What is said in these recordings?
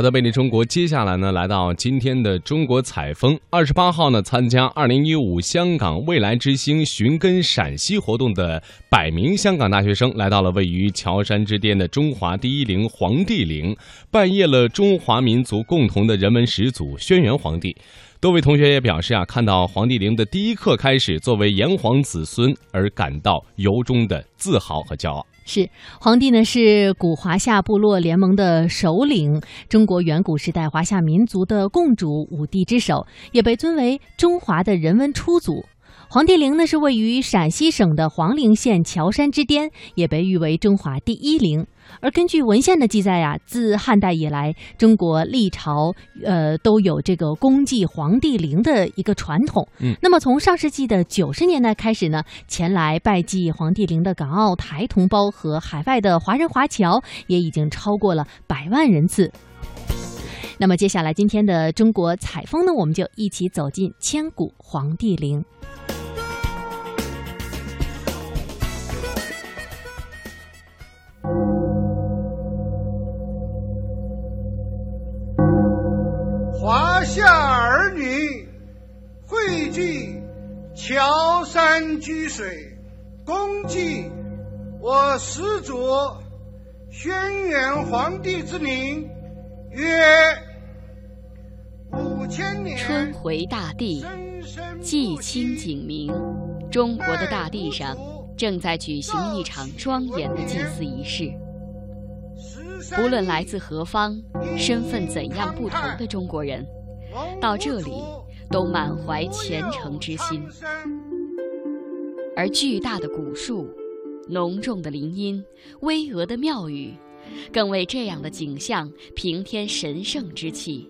好的，贝利中国，接下来呢，来到今天的中国采风。二十八号呢，参加二零一五香港未来之星寻根陕西活动的百名香港大学生，来到了位于乔山之巅的中华第一陵黄帝陵，拜谒了中华民族共同的人文始祖轩辕皇帝。多位同学也表示啊，看到黄帝陵的第一刻开始，作为炎黄子孙而感到由衷的自豪和骄傲。是皇帝呢，是古华夏部落联盟的首领，中国远古时代华夏民族的共主，五帝之首，也被尊为中华的人文初祖。黄帝陵呢，是位于陕西省的黄陵县乔山之巅，也被誉为中华第一陵。而根据文献的记载呀，自汉代以来，中国历朝呃都有这个公祭黄帝陵的一个传统。嗯，那么从上世纪的九十年代开始呢，前来拜祭黄帝陵的港澳台同胞和海外的华人华侨也已经超过了百万人次。那么接下来今天的中国采风呢，我们就一起走进千古黄帝陵。华夏儿女汇聚桥山居水，恭祭我始祖轩辕皇帝之灵，曰五千年。春回大地，祭清景明，中国的大地上正在举行一场庄严的祭祀仪式。不论来自何方，身份怎样不同的中国人，到这里都满怀虔诚之心。而巨大的古树、浓重的林荫、巍峨的庙宇，更为这样的景象平添神圣之气。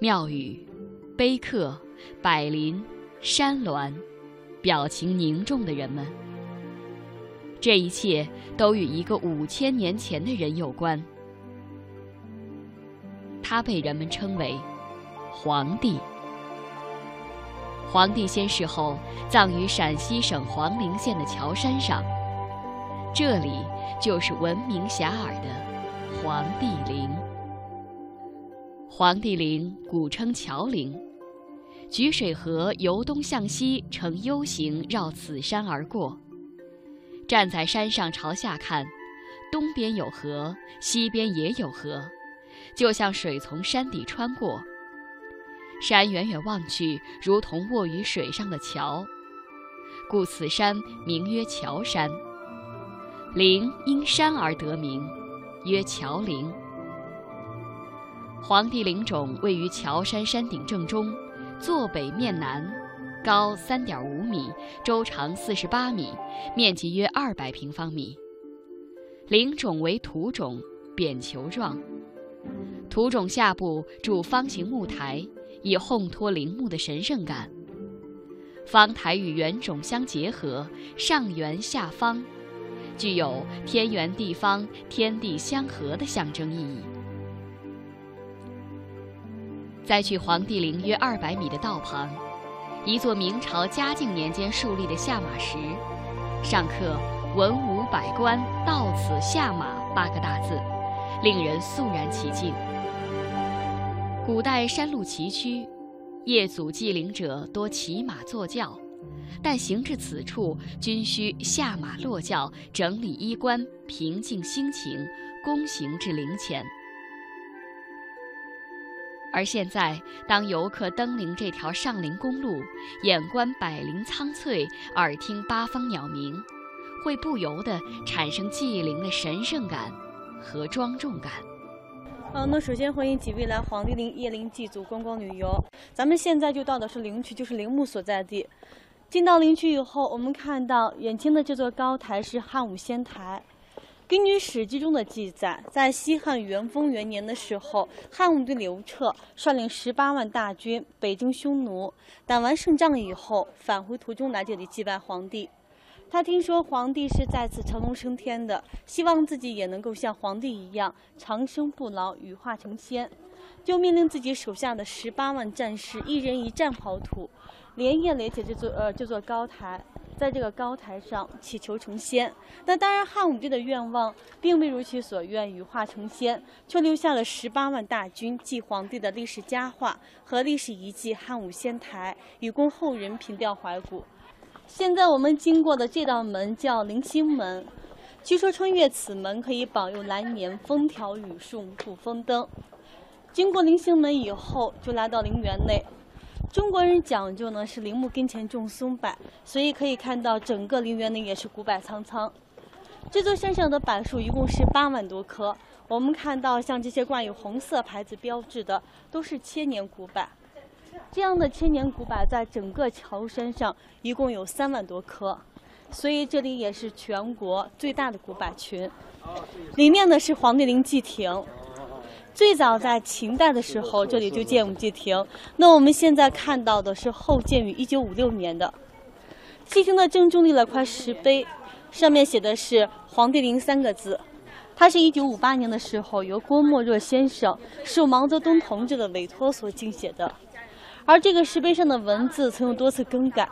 庙宇、碑刻、柏林、山峦，表情凝重的人们。这一切都与一个五千年前的人有关，他被人们称为皇帝。皇帝先逝后葬于陕西省黄陵县的乔山上，这里就是闻名遐迩的黄帝陵。黄帝陵古称乔陵，沮水河由东向西呈 U 形绕此山而过。站在山上朝下看，东边有河，西边也有河，就像水从山底穿过。山远远望去，如同卧于水上的桥，故此山名曰桥山。陵因山而得名，曰桥陵。黄帝陵冢位于桥山山顶正中，坐北面南。高三点五米，周长四十八米，面积约二百平方米。陵冢为土冢，扁球状。土冢下部筑方形木台，以烘托陵墓的神圣感。方台与圆冢相结合，上圆下方，具有天圆地方、天地相合的象征意义。在距黄帝陵约二百米的道旁。一座明朝嘉靖年间树立的下马石，上刻“文武百官到此下马”八个大字，令人肃然起敬。古代山路崎岖，夜祖祭陵者多骑马坐轿，但行至此处，均需下马落轿，整理衣冠，平静心情，躬行至陵前。而现在，当游客登临这条上林公路，眼观百灵苍翠，耳听八方鸟鸣，会不由得产生祭陵的神圣感和庄重感。好，那首先欢迎几位来黄帝陵谒陵祭祖观光旅游。咱们现在就到的是陵区，就是陵墓所在地。进到陵区以后，我们看到眼前的这座高台是汉武仙台。根据《史记》中的记载，在西汉元丰元年的时候，汉武帝刘彻率领十八万大军北征匈奴，打完胜仗以后，返回途中来这里祭拜皇帝。他听说皇帝是再次成龙升天的，希望自己也能够像皇帝一样长生不老，羽化成仙，就命令自己手下的十八万战士一人一战刨土，连夜垒起这座呃这座高台。在这个高台上祈求成仙，那当然汉武帝的愿望并未如其所愿羽化成仙，却留下了十八万大军祭皇帝的历史佳话和历史遗迹汉武仙台，以供后人凭吊怀古。现在我们经过的这道门叫灵星门，据说穿越此门可以保佑来年风调雨顺、不风灯。经过灵星门以后，就来到陵园内。中国人讲究呢是陵墓跟前种松柏，所以可以看到整个陵园内也是古柏苍苍。这座山上的柏树一共是八万多棵。我们看到像这些挂有红色牌子标志的，都是千年古柏。这样的千年古柏在整个乔山上一共有三万多棵，所以这里也是全国最大的古柏群。里面呢是黄帝陵祭亭。最早在秦代的时候，这里就建有祭亭。那我们现在看到的是后建于一九五六年的祭亭的正中立了块石碑，上面写的是“黄帝陵”三个字。它是一九五八年的时候由郭沫若先生受毛泽东同志的委托所敬写的。而这个石碑上的文字曾有多次更改。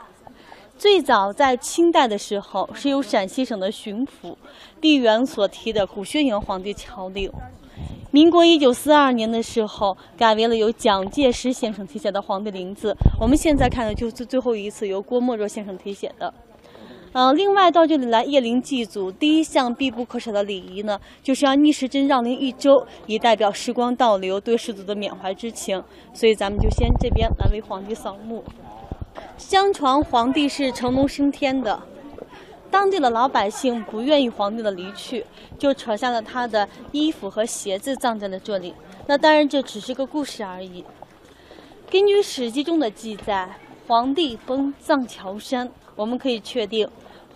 最早在清代的时候，是由陕西省的巡抚毕沅所题的古轩辕皇帝桥陵。民国一九四二年的时候，改为了由蒋介石先生题写的“皇帝陵”字。我们现在看的就是最后一次由郭沫若先生题写的。呃，另外到这里来谒陵祭祖，第一项必不可少的礼仪呢，就是要逆时针绕陵一周，以代表时光倒流对世祖的缅怀之情。所以咱们就先这边来为皇帝扫墓。相传皇帝是成龙升天的。当地的老百姓不愿意皇帝的离去，就扯下了他的衣服和鞋子葬在了这里。那当然这只是个故事而已。根据《史记》中的记载，皇帝崩葬乔山，我们可以确定，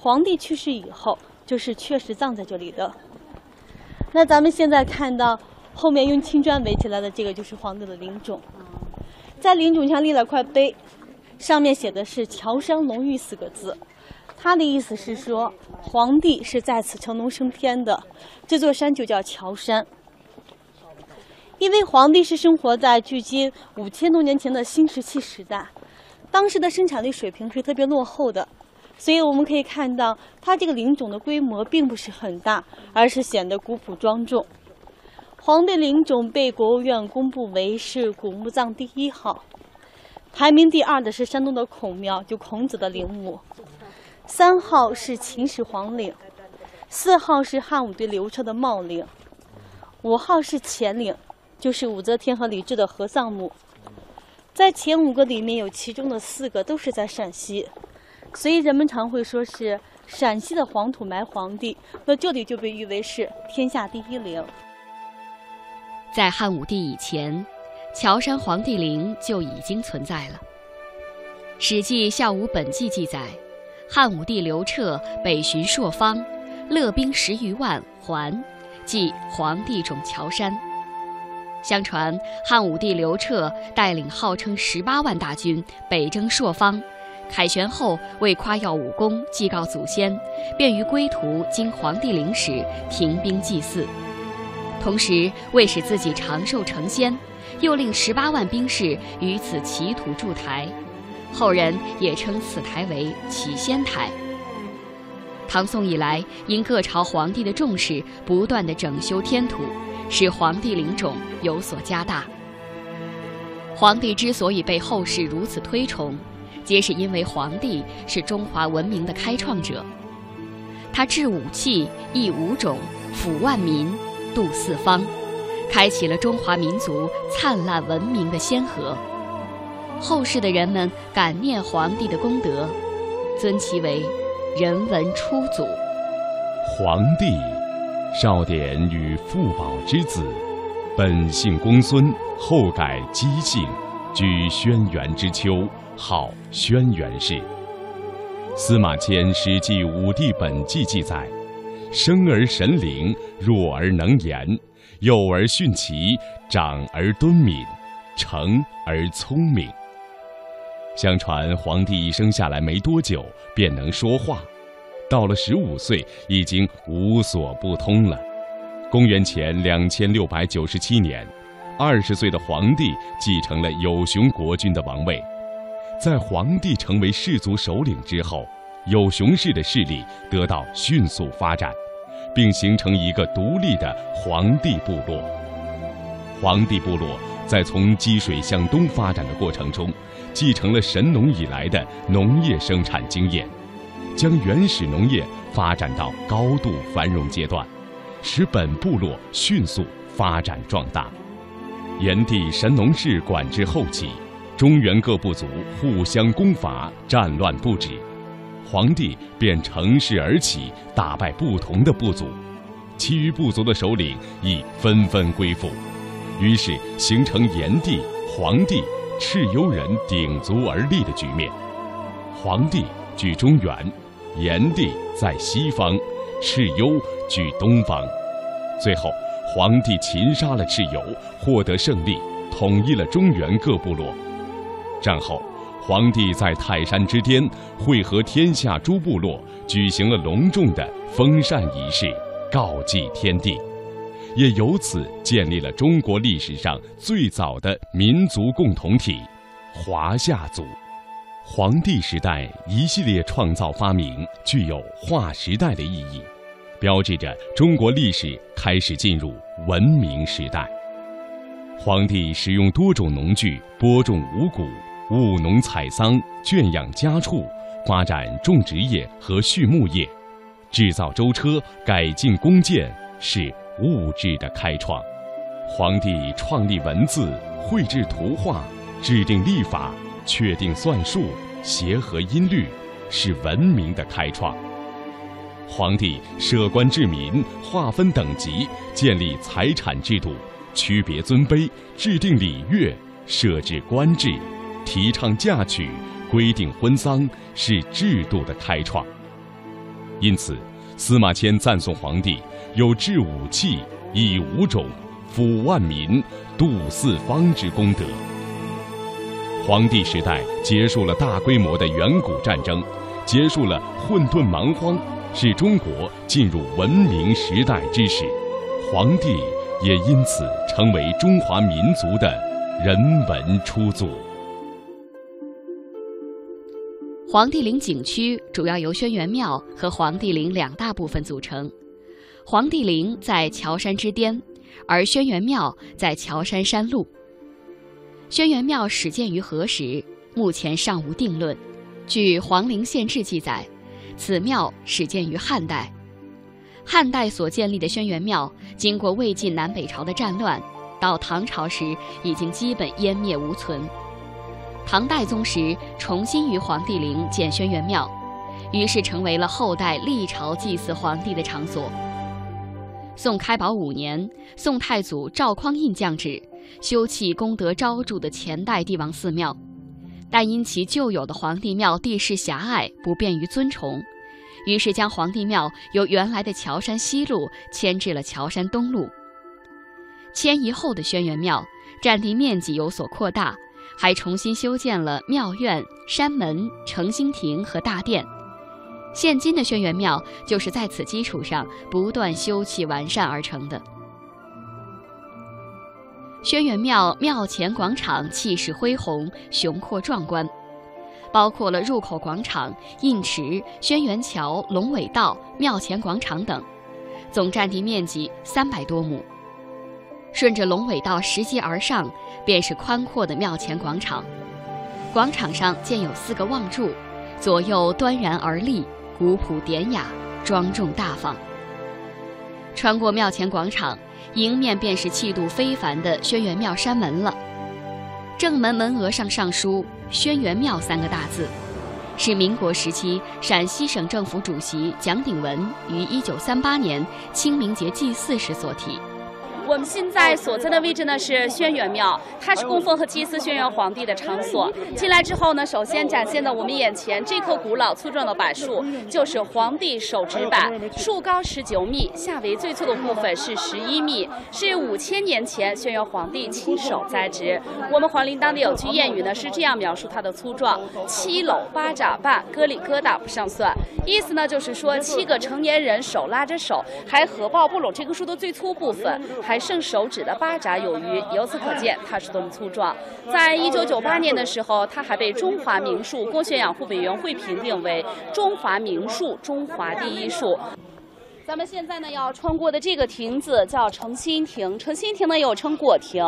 皇帝去世以后就是确实葬在这里的。那咱们现在看到后面用青砖围起来的这个就是皇帝的陵冢，在陵冢上立了块碑，上面写的是“乔山龙玉”四个字。他的意思是说，皇帝是在此成龙升天的，这座山就叫乔山。因为皇帝是生活在距今五千多年前的新石器时代，当时的生产力水平是特别落后的，所以我们可以看到，它这个陵冢的规模并不是很大，而是显得古朴庄重。皇帝陵冢被国务院公布为是古墓葬第一号，排名第二的是山东的孔庙，就孔子的陵墓。三号是秦始皇陵，四号是汉武帝刘彻的茂陵，五号是乾陵，就是武则天和李治的合葬墓。在前五个里面有其中的四个都是在陕西，所以人们常会说是陕西的黄土埋皇帝，那这里就被誉为是天下第一陵。在汉武帝以前，乔山皇帝陵就已经存在了。《史记·孝武本纪》记载。汉武帝刘彻北巡朔方，勒兵十余万还，即皇帝冢乔山。相传汉武帝刘彻带领号称十八万大军北征朔方，凯旋后为夸耀武功、祭告祖先，便于归途经皇帝陵时停兵祭祀，同时为使自己长寿成仙，又令十八万兵士于此祈土筑台。后人也称此台为祈仙台。唐宋以来，因各朝皇帝的重视，不断的整修天土，使皇帝陵冢有所加大。皇帝之所以被后世如此推崇，皆是因为皇帝是中华文明的开创者。他制武器，易五种，抚万民，度四方，开启了中华民族灿烂文明的先河。后世的人们感念皇帝的功德，尊其为人文初祖。皇帝，少典与傅宝之子，本姓公孙，后改姬姓，居轩辕之丘，号轩辕氏。司马迁《史记·五帝本纪》记载，生而神灵，弱而能言，幼而徇齐，长而敦敏，成而聪明。相传皇帝一生下来没多久便能说话，到了十五岁已经无所不通了。公元前两千六百九十七年，二十岁的皇帝继承了有熊国君的王位。在皇帝成为氏族首领之后，有熊氏的势力得到迅速发展，并形成一个独立的皇帝部落。皇帝部落在从积水向东发展的过程中，继承了神农以来的农业生产经验，将原始农业发展到高度繁荣阶段。使本部落迅速发展壮大。炎帝神农氏管制后期，中原各部族互相攻伐，战乱不止。黄帝便乘势而起，打败不同的部族，其余部族的首领亦纷纷归附，于是形成炎帝、黄帝、蚩尤人鼎足而立的局面。黄帝居中原，炎帝在西方。蚩尤居东方，最后皇帝擒杀了蚩尤，获得胜利，统一了中原各部落。战后，皇帝在泰山之巅会合天下诸部落，举行了隆重的封禅仪式，告祭天地，也由此建立了中国历史上最早的民族共同体——华夏族。黄帝时代一系列创造发明具有划时代的意义，标志着中国历史开始进入文明时代。皇帝使用多种农具播种五谷，务农采桑，圈养家畜，发展种植业和畜牧业，制造舟车，改进弓箭，是物质的开创。皇帝创立文字，绘制图画，制定历法。确定算术，协和音律，是文明的开创。皇帝设官治民，划分等级，建立财产制度，区别尊卑，制定礼乐，设置官制，提倡嫁娶，规定婚丧，是制度的开创。因此，司马迁赞颂皇帝有制武器、以五种、抚万民、度四方之功德。皇帝时代结束了大规模的远古战争，结束了混沌蛮荒，是中国进入文明时代之始。黄帝也因此成为中华民族的人文初祖。黄帝陵景区主要由轩辕庙和黄帝陵两大部分组成。黄帝陵在乔山之巅，而轩辕庙在乔山山麓。轩辕庙始建于何时？目前尚无定论。据《黄陵县志》记载，此庙始建于汉代。汉代所建立的轩辕庙，经过魏晋南北朝的战乱，到唐朝时已经基本湮灭无存。唐代宗时重新于黄帝陵建轩辕庙，于是成为了后代历朝祭祀皇帝的场所。宋开宝五年，宋太祖赵匡胤降旨。修葺功德昭著的前代帝王寺庙，但因其旧有的皇帝庙地势狭隘，不便于尊崇，于是将皇帝庙由原来的乔山西路迁至了乔山东路。迁移后的轩辕庙占地面积有所扩大，还重新修建了庙院、山门、承兴亭和大殿。现今的轩辕庙就是在此基础上不断修葺完善而成的。轩辕庙庙前广场气势恢宏、雄阔壮观，包括了入口广场、印池、轩辕桥、龙尾道、庙前广场等，总占地面积三百多亩。顺着龙尾道拾级而上，便是宽阔的庙前广场。广场上建有四个望柱，左右端然而立，古朴典雅、庄重大方。穿过庙前广场。迎面便是气度非凡的轩辕庙山门了，正门门额上上书“轩辕庙”三个大字，是民国时期陕西省政府主席蒋鼎文于1938年清明节祭祀时所题。我们现在所在的位置呢是轩辕庙，它是供奉和祭祀轩辕皇帝的场所。进来之后呢，首先展现在我们眼前这棵古老粗壮的柏树，就是皇帝手植柏，树高十九米，下围最粗的部分是十一米，是五千年前轩辕皇帝亲手栽植。我们黄陵当地有句谚语呢，是这样描述它的粗壮：七搂八扎半，疙里疙瘩不上算。意思呢就是说，七个成年人手拉着手，还合抱不拢这棵树的最粗部分。还剩手指的八爪有余，由此可见它是多么粗壮。在一九九八年的时候，它还被中华名树公园养护委员会评定为中华名树、中华第一树。咱们现在呢要穿过的这个亭子叫诚心亭，诚心亭呢又称果亭。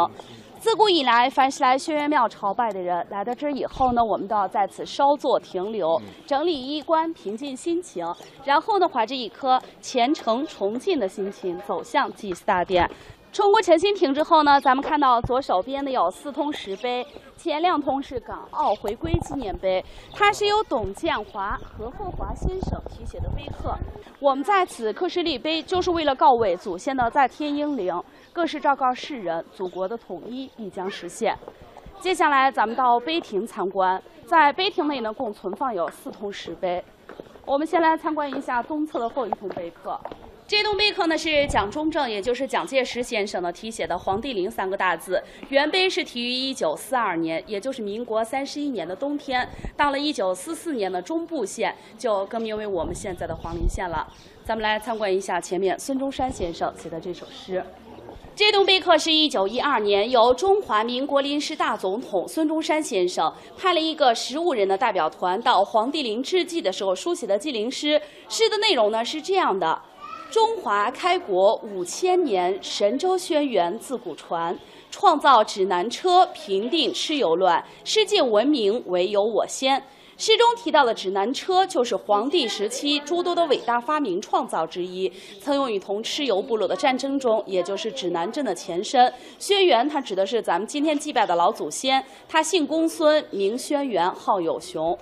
自古以来，凡是来轩辕庙朝拜的人，来到这儿以后呢，我们都要在此稍作停留，整理衣冠，平静心情，然后呢，怀着一颗虔诚崇敬的心情，走向祭祀大殿。冲过陈心亭之后呢，咱们看到左手边的有四通石碑，前两通是港澳回归纪念碑，它是由董建华、何厚华先生题写的碑刻。我们在此刻石立碑，就是为了告慰祖先的在天英灵，更是昭告世人，祖国的统一必将实现。接下来，咱们到碑亭参观，在碑亭内呢，共存放有四通石碑。我们先来参观一下东侧的后一通碑刻。这栋碑刻呢是蒋中正，也就是蒋介石先生呢题写的“黄帝陵”三个大字。原碑是题于一九四二年，也就是民国三十一年的冬天。到了一九四四年的中部县，就更名为我们现在的黄陵县了。咱们来参观一下前面孙中山先生写的这首诗。这栋碑刻是一九一二年由中华民国临时大总统孙中山先生派了一个十五人的代表团到黄帝陵致祭的时候书写的祭陵诗。诗的内容呢是这样的。中华开国五千年，神州轩辕自古传，创造指南车，平定蚩尤乱，世界闻名唯有我先。诗中提到的指南车，就是黄帝时期诸多的伟大发明创造之一，曾用于同蚩尤部落的战争中，也就是指南针的前身。轩辕，它指的是咱们今天祭拜的老祖先，他姓公孙，名轩辕，号有熊。